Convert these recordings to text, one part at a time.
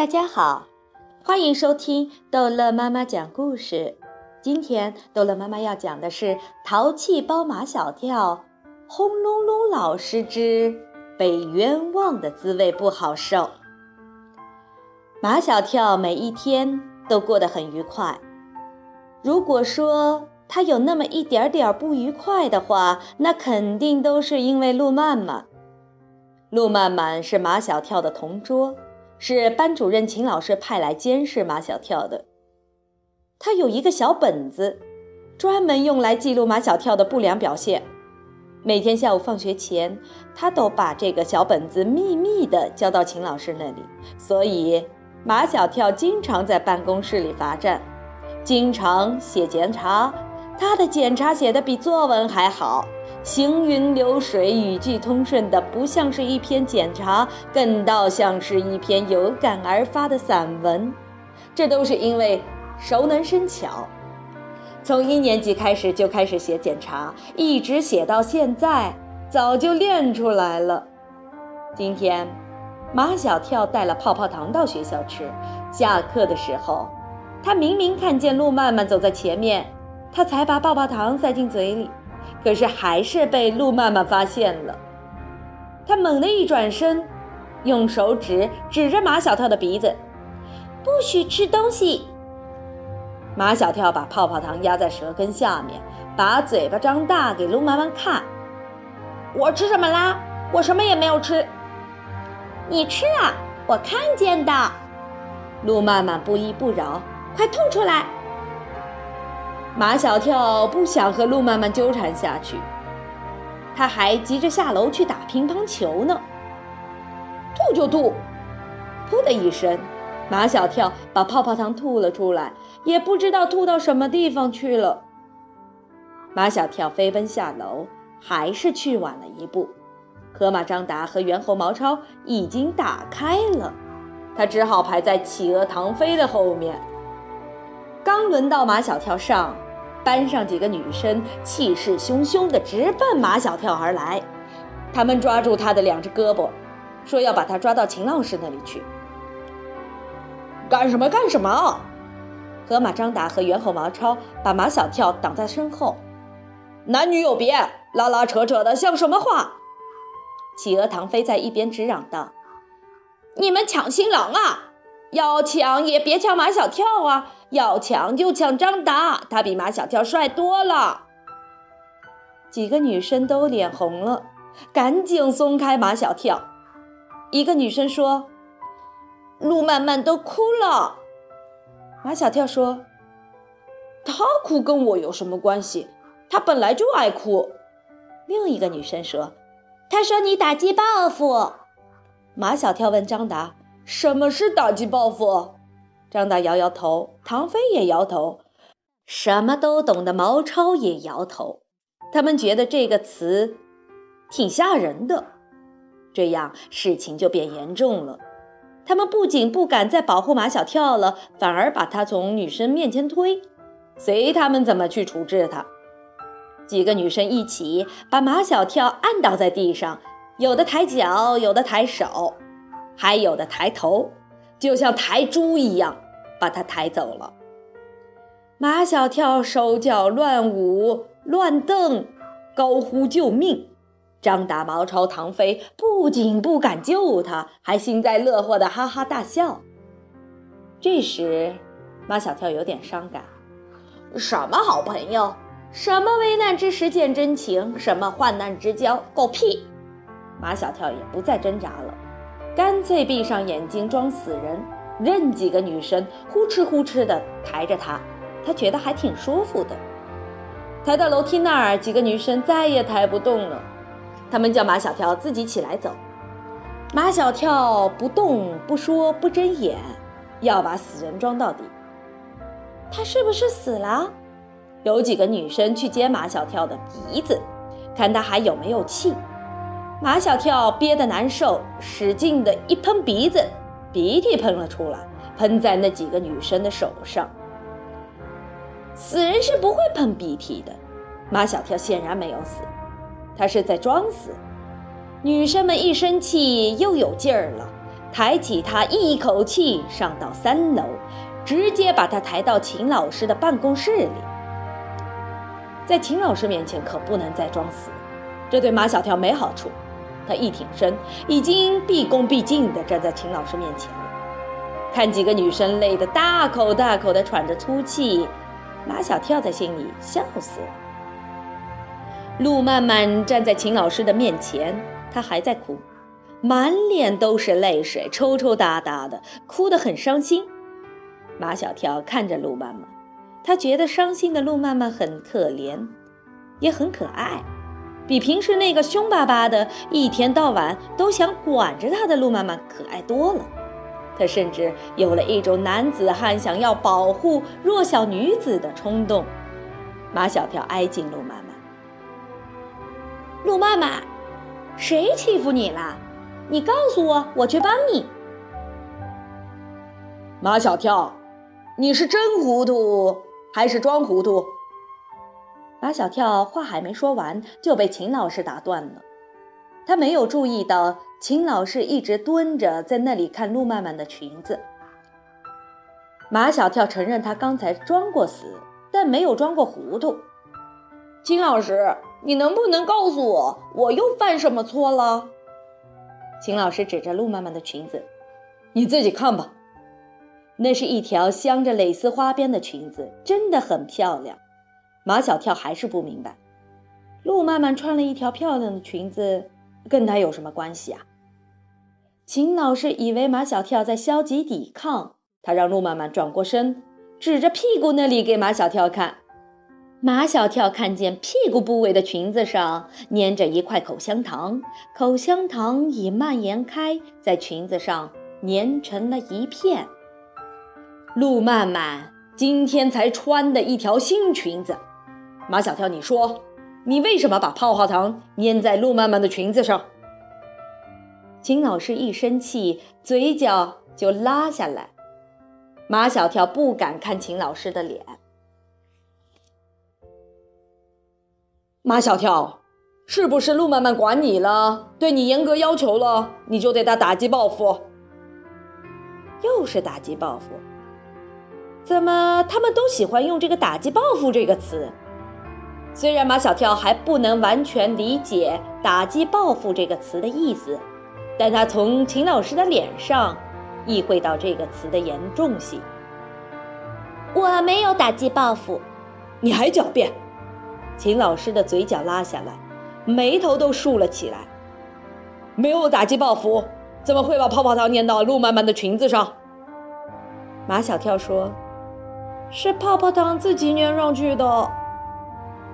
大家好，欢迎收听逗乐妈妈讲故事。今天逗乐妈妈要讲的是《淘气包马小跳》，轰隆隆老师之被冤枉的滋味不好受。马小跳每一天都过得很愉快。如果说他有那么一点点不愉快的话，那肯定都是因为路曼曼。路曼曼是马小跳的同桌。是班主任秦老师派来监视马小跳的。他有一个小本子，专门用来记录马小跳的不良表现。每天下午放学前，他都把这个小本子秘密地交到秦老师那里。所以，马小跳经常在办公室里罚站，经常写检查。他的检查写得比作文还好。行云流水，语句通顺的，不像是一篇检查，更倒像是一篇有感而发的散文。这都是因为熟能生巧，从一年级开始就开始写检查，一直写到现在，早就练出来了。今天，马小跳带了泡泡糖到学校吃。下课的时候，他明明看见路曼曼走在前面，他才把泡泡糖塞进嘴里。可是还是被路曼曼发现了，他猛地一转身，用手指指着马小跳的鼻子：“不许吃东西！”马小跳把泡泡糖压在舌根下面，把嘴巴张大给路曼曼看：“我吃什么啦？我什么也没有吃。”“你吃啊！我看见的。”路曼曼不依不饶：“快吐出来！”马小跳不想和路曼曼纠缠下去，他还急着下楼去打乒乓球呢。吐就吐，噗的一声，马小跳把泡泡糖吐了出来，也不知道吐到什么地方去了。马小跳飞奔下楼，还是去晚了一步。河马张达和猿猴毛超已经打开了，他只好排在企鹅唐飞的后面。刚轮到马小跳上，班上几个女生气势汹汹地直奔马小跳而来，他们抓住他的两只胳膊，说要把他抓到秦老师那里去。干什么？干什么？河马张达和猿猴毛超把马小跳挡在身后。男女有别，拉拉扯扯的像什么话？企鹅唐飞在一边直嚷道：“你们抢新郎啊！”要抢也别抢马小跳啊！要抢就抢张达，他比马小跳帅多了。几个女生都脸红了，赶紧松开马小跳。一个女生说：“路曼曼都哭了。”马小跳说：“他哭跟我有什么关系？他本来就爱哭。”另一个女生说：“他说你打击报复。”马小跳问张达。什么是打击报复？张大摇摇头，唐飞也摇头，什么都懂的毛超也摇头。他们觉得这个词挺吓人的，这样事情就变严重了。他们不仅不敢再保护马小跳了，反而把他从女生面前推，随他们怎么去处置他。几个女生一起把马小跳按倒在地上，有的抬脚，有的抬手。还有的抬头，就像抬猪一样，把他抬走了。马小跳手脚乱舞、乱蹬，高呼救命。张达、毛超、唐飞不仅不敢救他，还幸灾乐祸的哈哈大笑。这时，马小跳有点伤感：什么好朋友，什么危难之时见真情，什么患难之交，狗屁！马小跳也不再挣扎了。干脆闭上眼睛装死人，任几个女生呼哧呼哧地抬着他，他觉得还挺舒服的。抬到楼梯那儿，几个女生再也抬不动了，他们叫马小跳自己起来走。马小跳不动不说不睁眼，要把死人装到底。他是不是死了？有几个女生去接马小跳的鼻子，看他还有没有气。马小跳憋得难受，使劲的一喷鼻子，鼻涕喷了出来，喷在那几个女生的手上。死人是不会喷鼻涕的，马小跳显然没有死，他是在装死。女生们一生气又有劲儿了，抬起他一口气上到三楼，直接把他抬到秦老师的办公室里。在秦老师面前可不能再装死，这对马小跳没好处。他一挺身，已经毕恭毕敬地站在秦老师面前了。看几个女生累得大口大口地喘着粗气，马小跳在心里笑死了。陆曼曼站在秦老师的面前，她还在哭，满脸都是泪水，抽抽搭搭的，哭得很伤心。马小跳看着陆曼曼，他觉得伤心的陆曼曼很可怜，也很可爱。比平时那个凶巴巴的、一天到晚都想管着他的陆妈妈可爱多了。他甚至有了一种男子汉想要保护弱小女子的冲动。马小跳挨近陆妈妈：“陆妈妈，谁欺负你了？你告诉我，我去帮你。”马小跳，你是真糊涂还是装糊涂？马小跳话还没说完，就被秦老师打断了。他没有注意到秦老师一直蹲着在那里看陆曼曼的裙子。马小跳承认他刚才装过死，但没有装过糊涂。秦老师，你能不能告诉我，我又犯什么错了？秦老师指着陆曼曼的裙子：“你自己看吧，那是一条镶着蕾丝花边的裙子，真的很漂亮。”马小跳还是不明白，陆曼曼穿了一条漂亮的裙子，跟他有什么关系啊？秦老师以为马小跳在消极抵抗，他让陆曼曼转过身，指着屁股那里给马小跳看。马小跳看见屁股部位的裙子上粘着一块口香糖，口香糖已蔓延开，在裙子上粘成了一片。陆曼曼今天才穿的一条新裙子。马小跳，你说，你为什么把泡泡糖粘在陆曼曼的裙子上？秦老师一生气，嘴角就拉下来。马小跳不敢看秦老师的脸。马小跳，是不是陆曼曼管你了，对你严格要求了，你就对他打击报复？又是打击报复？怎么他们都喜欢用这个“打击报复”这个词？虽然马小跳还不能完全理解“打击报复”这个词的意思，但他从秦老师的脸上意会到这个词的严重性。我没有打击报复，你还狡辩！秦老师的嘴角拉下来，眉头都竖了起来。没有打击报复，怎么会把泡泡糖粘到陆曼曼的裙子上？马小跳说：“是泡泡糖自己粘上去的。”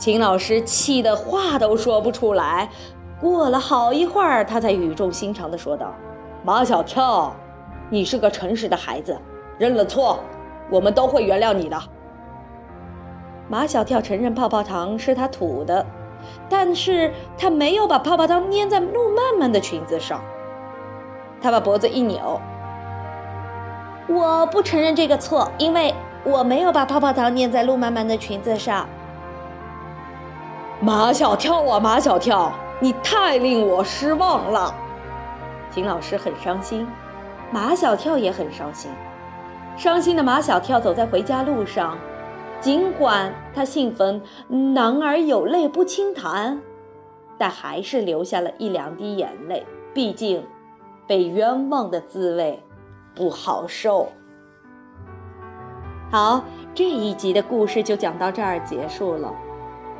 秦老师气得话都说不出来，过了好一会儿，他才语重心长地说道：“马小跳，你是个诚实的孩子，认了错，我们都会原谅你的。”马小跳承认泡泡糖是他吐的，但是他没有把泡泡糖粘在陆曼曼的裙子上。他把脖子一扭：“我不承认这个错，因为我没有把泡泡糖粘在陆曼曼的裙子上。”马小跳啊，马小跳，你太令我失望了。秦老师很伤心，马小跳也很伤心。伤心的马小跳走在回家路上，尽管他兴奋，男儿有泪不轻弹，但还是流下了一两滴眼泪。毕竟，被冤枉的滋味不好受。好，这一集的故事就讲到这儿结束了。